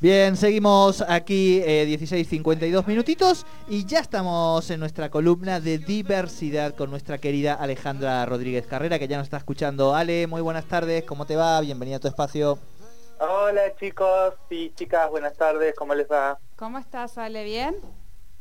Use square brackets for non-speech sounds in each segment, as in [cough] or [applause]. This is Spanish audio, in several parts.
Bien, seguimos aquí eh, 16.52 minutitos y ya estamos en nuestra columna de diversidad con nuestra querida Alejandra Rodríguez Carrera que ya nos está escuchando. Ale, muy buenas tardes, ¿cómo te va? Bienvenida a tu espacio. Hola chicos y chicas, buenas tardes, ¿cómo les va? ¿Cómo estás, Ale? ¿Bien?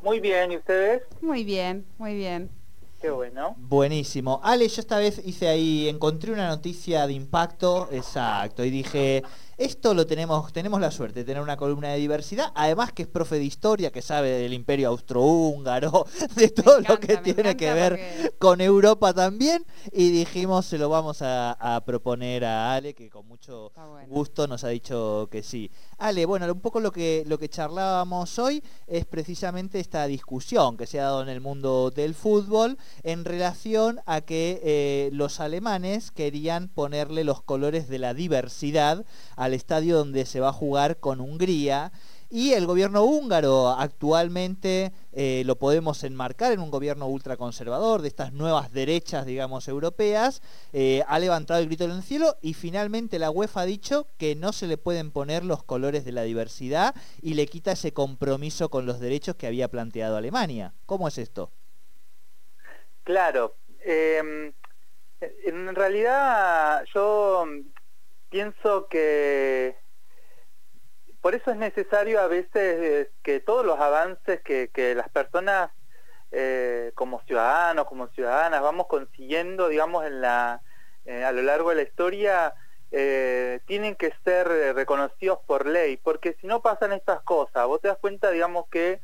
Muy bien, ¿y ustedes? Muy bien, muy bien. Qué bueno. Buenísimo. Ale, yo esta vez hice ahí, encontré una noticia de impacto, exacto, y dije, esto lo tenemos, tenemos la suerte de tener una columna de diversidad, además que es profe de historia, que sabe del imperio austrohúngaro, [laughs] de todo lo que tiene que ver con Europa también, y dijimos, se lo vamos a, a proponer a Ale, que con mucho bueno. gusto nos ha dicho que sí. Ale, bueno, un poco lo que, lo que charlábamos hoy es precisamente esta discusión que se ha dado en el mundo del fútbol en relación a que eh, los alemanes querían ponerle los colores de la diversidad al estadio donde se va a jugar con Hungría. Y el gobierno húngaro actualmente eh, lo podemos enmarcar en un gobierno ultraconservador de estas nuevas derechas, digamos, europeas, eh, ha levantado el grito en el cielo y finalmente la UEFA ha dicho que no se le pueden poner los colores de la diversidad y le quita ese compromiso con los derechos que había planteado Alemania. ¿Cómo es esto? Claro, eh, en realidad yo pienso que por eso es necesario a veces que todos los avances que, que las personas eh, como ciudadanos, como ciudadanas vamos consiguiendo, digamos, en la, eh, a lo largo de la historia, eh, tienen que ser reconocidos por ley, porque si no pasan estas cosas, vos te das cuenta, digamos, que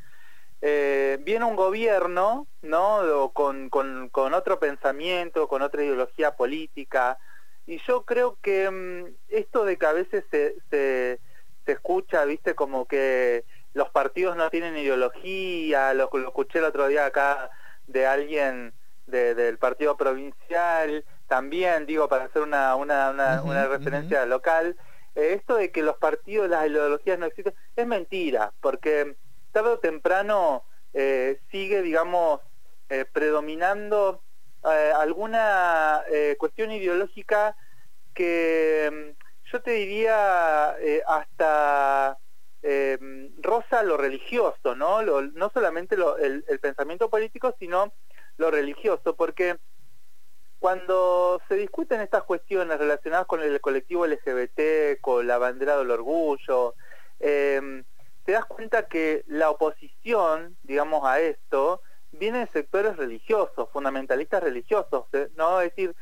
eh, viene un gobierno, ¿no? Con, con, con, otro pensamiento, con otra ideología política, y yo creo que mmm, esto de que a veces se, se, se, escucha, viste, como que los partidos no tienen ideología, lo, lo escuché el otro día acá de alguien de, del partido provincial, también digo para hacer una, una, una, uh -huh, una referencia uh -huh. local, eh, esto de que los partidos, las ideologías no existen, es mentira, porque tarde o temprano eh, sigue, digamos, eh, predominando eh, alguna eh, cuestión ideológica que mm, yo te diría eh, hasta rosa lo religioso, ¿no? No solamente el, pensamiento político, sino lo religioso, porque cuando se discuten estas cuestiones relacionadas con el colectivo LGBT, con la bandera del orgullo, eh, te das cuenta que la oposición, digamos, a esto, viene de sectores religiosos, fundamentalistas religiosos, ¿no? Es decir,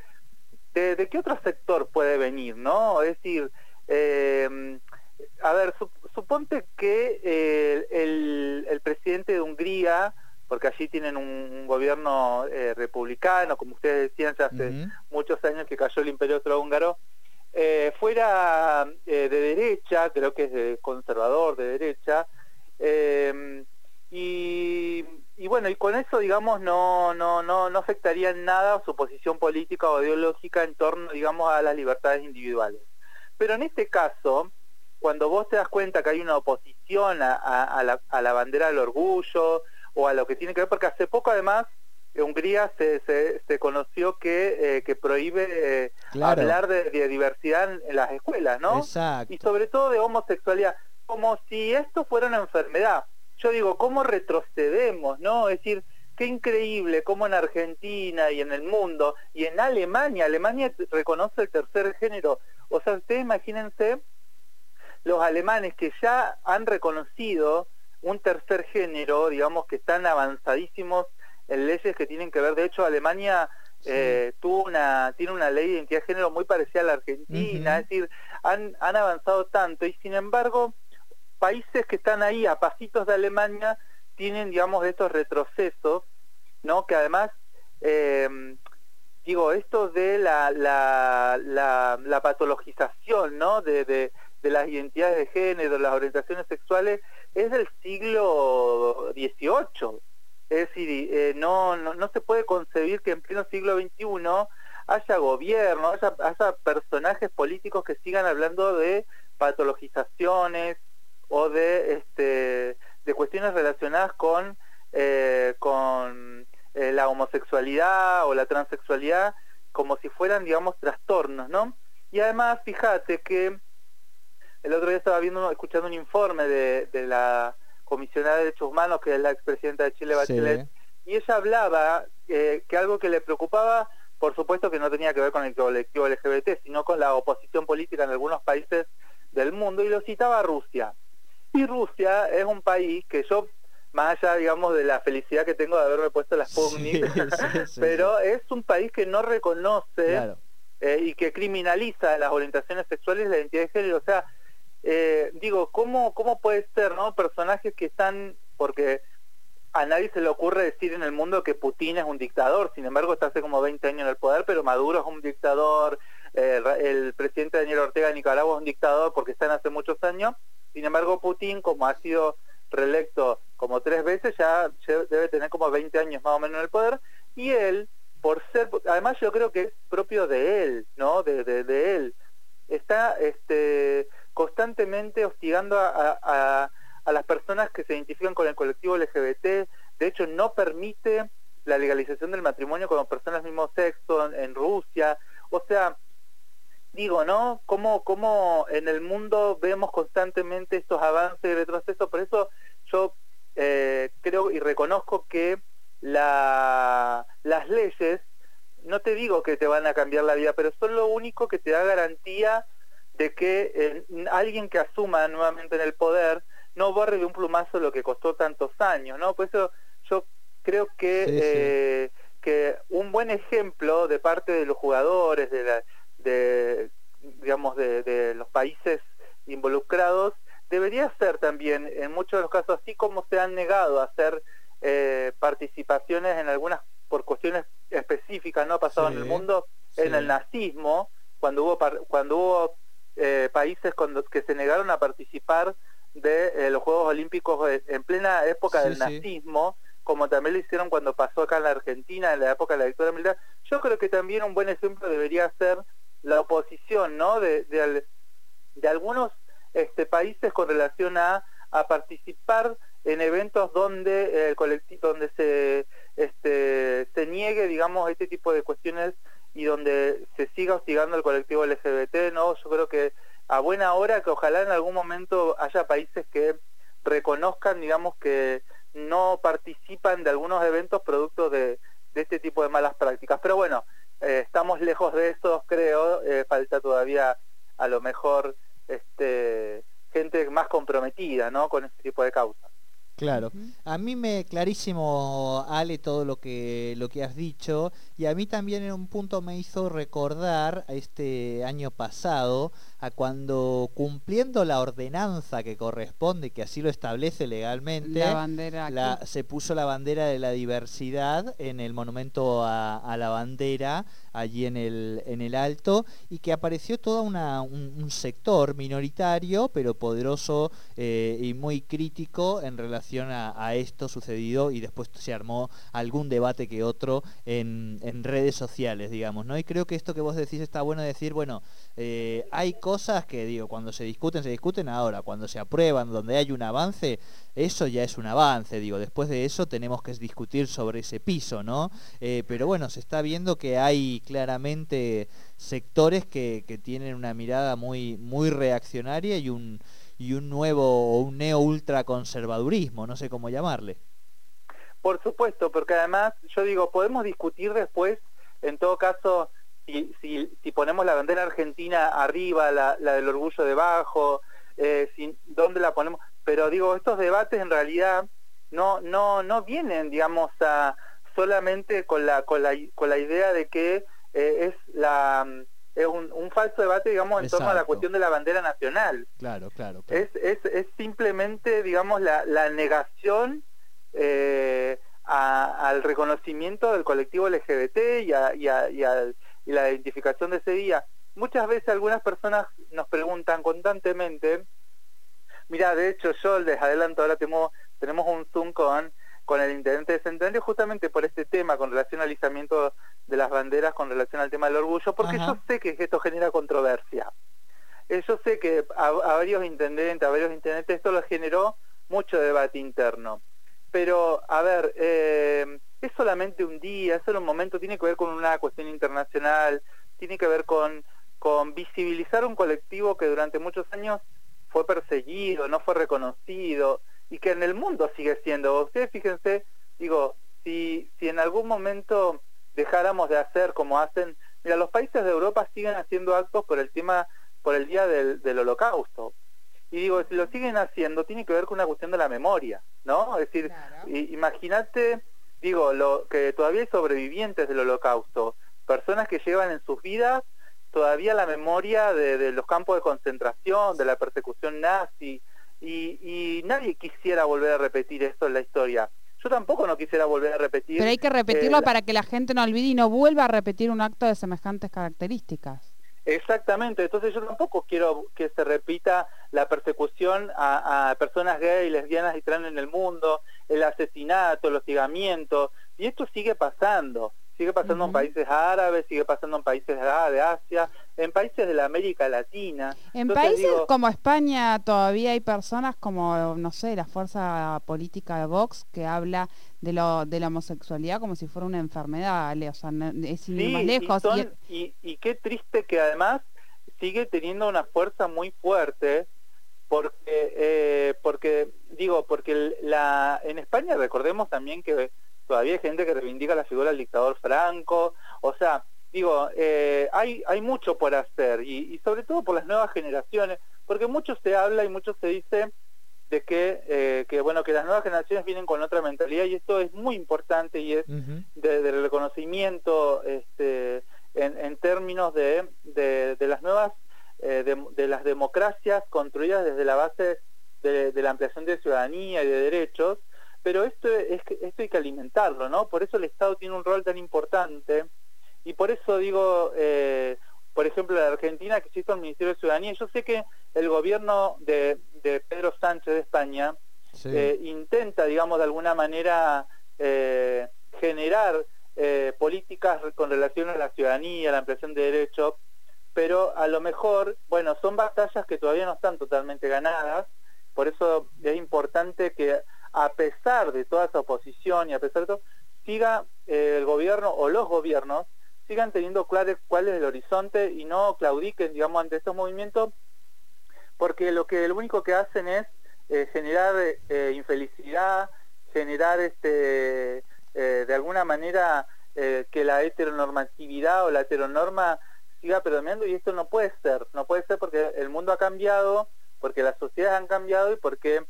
¿de, de qué otro sector puede venir, no? Es decir, eh, a ver, sup suponte que eh, el, el, presidente de Hungría, porque allí tienen un, un gobierno eh, republicano, como ustedes decían, ya hace uh -huh. muchos años que cayó el imperio austrohúngaro, eh, fuera de derecha, creo que es de conservador, de derecha, y, y, bueno, y con eso, digamos, no, no, no, no afectaría en nada su posición política o ideológica en torno, digamos, a las libertades individuales. Pero en este caso, cuando vos te das cuenta que hay una oposición a, a, a, la, a la bandera del orgullo o a lo que tiene que ver, porque hace poco además Hungría se, se, se, conoció que, eh, que prohíbe eh, claro. hablar de, de, diversidad en, en, las escuelas, ¿no? Exacto. Y sobre todo de homosexualidad, como si esto fuera una enfermedad. Yo digo, ¿cómo retrocedemos, no? Es decir, qué increíble cómo en Argentina y en el mundo y en Alemania, Alemania reconoce el tercer género. O sea, ustedes imagínense los alemanes que ya han reconocido un tercer género, digamos que están avanzadísimos en leyes que tienen que ver, de hecho Alemania sí. eh, tuvo una, tiene una ley de identidad de género muy parecida a la Argentina, uh -huh. es decir, han, han avanzado tanto y sin embargo países que están ahí a pasitos de Alemania tienen, digamos, estos retrocesos, ¿no? Que además, eh, digo, esto de la, la, la, patologización, ¿no? De, las identidades de género, las orientaciones sexuales, es del siglo XVIII. Es decir, eh, no, no, no, se puede concebir que en pleno siglo XXI haya gobierno, haya, haya personajes políticos que sigan hablando de patologizaciones o de, este, de cuestiones relacionadas con, eh, con eh, la homosexualidad o la transexualidad, como si fueran, digamos, trastornos, ¿no? Y además, fíjate que el otro día estaba viendo, escuchando un informe de, la comisionada de derechos humanos, que es la expresidenta de Chile, Bachelet, y ella hablaba eh, que algo que le preocupaba, por supuesto que no tenía que ver con el colectivo LGBT, sino con la oposición política en algunos países del mundo, y lo citaba a Rusia. Y Rusia es un país que yo, más allá, digamos, de la felicidad que tengo de haberme puesto la Sputnik, [laughs] [laughs] pero es un país que no reconoce eh, y que criminaliza las orientaciones sexuales y la identidad de género. O sea, eh, digo, ¿cómo, ¿cómo puede ser, no? Personajes que están, porque a nadie se le ocurre decir en el mundo que Putin es un dictador, sin embargo está hace como 20 años en el poder, pero Maduro es un dictador, eh, el presidente Daniel Ortega de Nicaragua es un dictador porque están hace muchos años, sin embargo Putin, como ha sido reelecto como tres veces, ya debe tener como 20 años más o menos en el poder, y él, por ser, además yo creo que es propio de él, ¿no? De, él, está este constantemente hostigando a, las personas que se identifican con el colectivo LGBT, de hecho no permite la legalización del matrimonio con personas del mismo sexo en, Rusia, o sea, digo, ¿no? ¿Cómo, ¿Cómo, en el mundo vemos constantemente estos avances y retrocesos? Por eso yo eh, creo y reconozco que la, las leyes, no te digo que te van a cambiar la vida, pero son lo único que te da garantía de que eh, alguien que asuma nuevamente en el poder no borre de un plumazo lo que costó tantos años, ¿no? Por eso yo creo que, eh, que un buen ejemplo de parte de los jugadores, de, la, de digamos, de, los países involucrados, debería ser también, en muchos de los casos, así como se han negado a hacer eh, participaciones en algunas, por cuestiones específicas, ¿no? Ha pasado en el mundo, en el nazismo, cuando hubo, cuando hubo eh, países que se negaron a participar de eh, los Juegos Olímpicos en plena época del nazismo, como también lo hicieron cuando pasó acá en la Argentina, en la época de la dictadura militar. Yo creo que también un buen ejemplo debería ser la oposición ¿no? de, de, algunos este, países con relación a, a participar en eventos donde el colectivo donde se este, se niegue digamos este tipo de cuestiones y donde se siga hostigando al colectivo LGBT, ¿no? Yo creo que a buena hora que ojalá en algún momento haya países que reconozcan, digamos, que no participan de algunos eventos producto de, este tipo de malas prácticas. Pero bueno, eh, estamos lejos de eso, creo, eh, falta todavía a lo mejor este, gente más comprometida, ¿no? Con este tipo de causas. Claro. A mí me clarísimo, Ale, todo lo que, lo que has dicho. Y a mí también en un punto me hizo recordar este año pasado a cuando cumpliendo la ordenanza que corresponde, que así lo establece legalmente, se puso la bandera de la diversidad en el monumento a, la bandera, allí en el, en el alto, y que apareció todo una, un, sector minoritario, pero poderoso eh, y muy crítico en relación a, esto sucedido, y después se armó algún debate que otro en, en, redes sociales, digamos, ¿no? Y creo que esto que vos decís está bueno decir, bueno, eh, hay cosas que digo, cuando se discuten, se discuten ahora, cuando se aprueban, donde hay un avance, eso ya es un avance, digo, después de eso tenemos que discutir sobre ese piso, ¿no? Eh, pero bueno, se está viendo que hay claramente sectores que, que tienen una mirada muy, muy reaccionaria y un, y un nuevo, un neo ultra conservadurismo, no sé cómo llamarle. Por supuesto, porque además, yo digo, podemos discutir después, en todo caso, si, si, ponemos la bandera argentina arriba, la, del orgullo debajo, eh, dónde la ponemos, pero digo, estos debates en realidad no, no, no vienen, digamos, a solamente con la, con la, con la idea de que eh, es la es un, falso debate, digamos, en torno a la cuestión de la bandera nacional. Claro, claro. Es, es, es, simplemente, digamos, la, la negación eh, al reconocimiento del colectivo LGBT y, a, y, a, y al y la identificación de ese día. Muchas veces algunas personas nos preguntan constantemente, mira, de hecho yo les adelanto, ahora tenemos, tenemos un Zoom con, con el intendente de Centenario justamente por este tema con relación al izamiento de las banderas, con relación al tema del orgullo, porque yo sé que esto genera controversia. Eh, yo sé que a, varios intendentes, a varios intendentes esto lo generó mucho debate interno. Pero, a ver, eh, es solamente un día, es solo un momento, tiene que ver con una cuestión internacional, tiene que ver con, visibilizar un colectivo que durante muchos años fue perseguido, no fue reconocido y que en el mundo sigue siendo. Ustedes fíjense, digo, si, si en algún momento dejáramos de hacer como hacen, mira, los países de Europa siguen haciendo actos por el tema, por el día del, del holocausto. Y digo, si lo siguen haciendo, tiene que ver con una cuestión de la memoria, ¿no? Es decir, imagínate, digo, lo, que todavía hay sobrevivientes del holocausto, personas que llevan en sus vidas todavía la memoria de, los campos de concentración, de la persecución nazi, y, nadie quisiera volver a repetir esto en la historia. Yo tampoco no quisiera volver a repetir. Pero hay que repetirlo para que la gente no olvide y no vuelva a repetir un acto de semejantes características. Exactamente, entonces yo tampoco quiero que se repita la persecución a, personas gay, lesbianas y trans en el mundo, el asesinato, el hostigamiento, y esto sigue pasando sigue pasando en países árabes, sigue pasando en países de Asia, en países de la América Latina. En países como España todavía hay personas como, no sé, la fuerza política de Vox que habla de, lo, de la homosexualidad como si fuera una enfermedad, o sea, es ir más lejos. Y, y, qué triste que además sigue teniendo una fuerza muy fuerte porque eh, porque digo porque la en España recordemos también que todavía hay gente que reivindica la figura del dictador Franco, o sea, digo, eh, hay, hay mucho por hacer y, sobre todo por las nuevas generaciones, porque mucho se habla y mucho se dice de que, eh, que, bueno, que las nuevas generaciones vienen con otra mentalidad y esto es muy importante y es del reconocimiento este, en, términos de, de, las nuevas, eh, de, las democracias construidas desde la base de, la ampliación de ciudadanía y de derechos, pero esto, es, esto hay que alimentarlo, ¿no? Por eso el Estado tiene un rol tan importante y por eso digo, eh, por ejemplo, la Argentina que existe el Ministerio de Ciudadanía, yo sé que el gobierno de, Pedro Sánchez de España eh, intenta, digamos, de alguna manera eh, generar políticas con relación a la ciudadanía, a la ampliación de derechos, pero a lo mejor, bueno, son batallas que todavía no están totalmente ganadas, por eso es importante que a pesar de toda esa oposición y a pesar de todo, siga eh, el gobierno o los gobiernos sigan teniendo claro cuál es el horizonte y no claudiquen, digamos, ante estos movimientos, porque lo que lo único que hacen es eh, generar eh, infelicidad, generar este de alguna manera que la heteronormatividad o la heteronorma siga predominando y esto no puede ser, no puede ser porque el mundo ha cambiado, porque las sociedades han cambiado y porque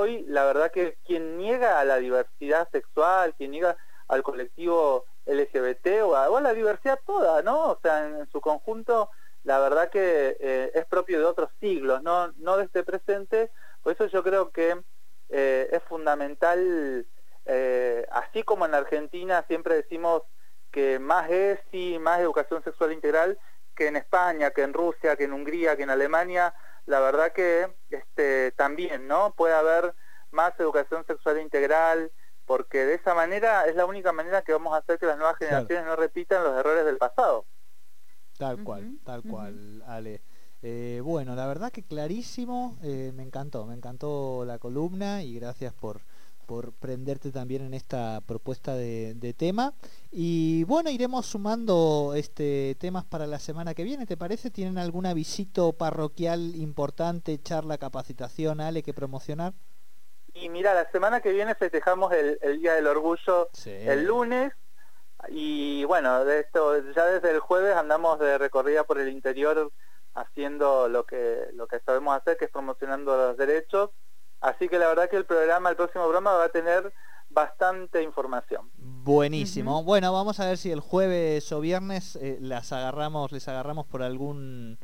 Hoy, la verdad que quien niega a la diversidad sexual, quien niega al colectivo LGBT o a, la diversidad toda, ¿no? O sea, en, su conjunto, la verdad que eh, es propio de otros siglos, no, no de este presente. Por eso yo creo que eh, es fundamental, eh, así como en Argentina siempre decimos que más ESI, más educación sexual integral, que en España, que en Rusia, que en Hungría, que en Alemania, la verdad que este, también no puede haber más educación sexual integral porque de esa manera es la única manera que vamos a hacer que las nuevas generaciones no repitan los errores del pasado. Tal cual tal cual Ale. Eh, bueno la verdad que clarísimo eh, me encantó me encantó la columna y gracias por por prenderte también en esta propuesta de, tema. Y bueno, iremos sumando este temas para la semana que viene, ¿te parece? ¿Tienen alguna visita parroquial importante, charla, capacitación, Ale, que promocionar? Y mira, la semana que viene festejamos el, Día del Orgullo el lunes. Y bueno, de esto ya desde el jueves andamos de recorrida por el interior haciendo lo que lo que sabemos hacer, que es promocionando los derechos Así que la verdad que el programa, el próximo programa va a tener bastante información. Buenísimo. Bueno, vamos a ver si el jueves o viernes eh, las agarramos, les agarramos por algún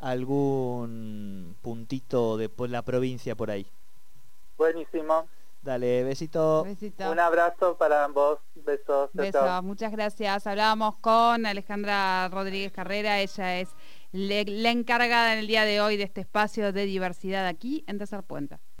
algún puntito de la provincia por ahí. Buenísimo. Dale, besito. Un abrazo para ambos. Besos. Besos. Muchas gracias. Hablábamos con Alejandra Rodríguez Carrera. Ella es la encargada en el día de hoy de este espacio de diversidad aquí en Tercer Puente.